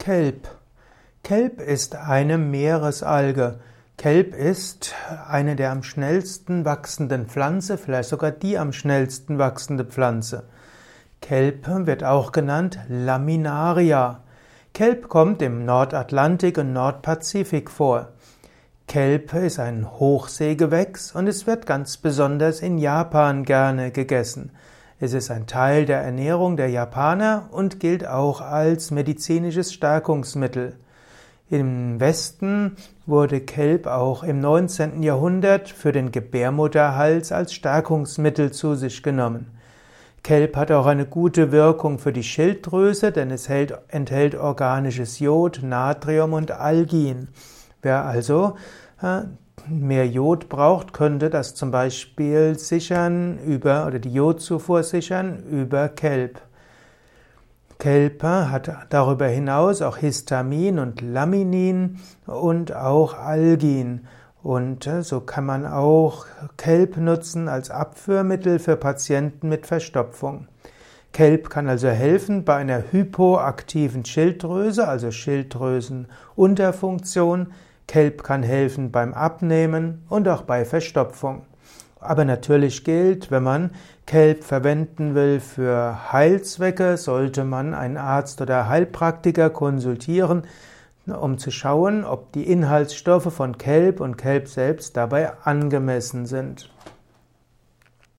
Kelp. Kelp ist eine Meeresalge. Kelp ist eine der am schnellsten wachsenden Pflanze, vielleicht sogar die am schnellsten wachsende Pflanze. Kelp wird auch genannt Laminaria. Kelp kommt im Nordatlantik und Nordpazifik vor. Kelp ist ein Hochseegewächs und es wird ganz besonders in Japan gerne gegessen. Es ist ein Teil der Ernährung der Japaner und gilt auch als medizinisches Stärkungsmittel. Im Westen wurde Kelp auch im 19. Jahrhundert für den Gebärmutterhals als Stärkungsmittel zu sich genommen. Kelp hat auch eine gute Wirkung für die Schilddrüse, denn es enthält organisches Jod, Natrium und Algin. Wer also äh, mehr Jod braucht, könnte das zum Beispiel sichern über oder die Jodzufuhr sichern über Kelp. Kelp hat darüber hinaus auch Histamin und Laminin und auch Algin. Und äh, so kann man auch Kelp nutzen als Abführmittel für Patienten mit Verstopfung. Kelp kann also helfen bei einer hypoaktiven Schilddrüse, also Schilddrüsenunterfunktion, Kelp kann helfen beim Abnehmen und auch bei Verstopfung. Aber natürlich gilt, wenn man Kelp verwenden will für Heilzwecke, sollte man einen Arzt oder Heilpraktiker konsultieren, um zu schauen, ob die Inhaltsstoffe von Kelp und Kelp selbst dabei angemessen sind.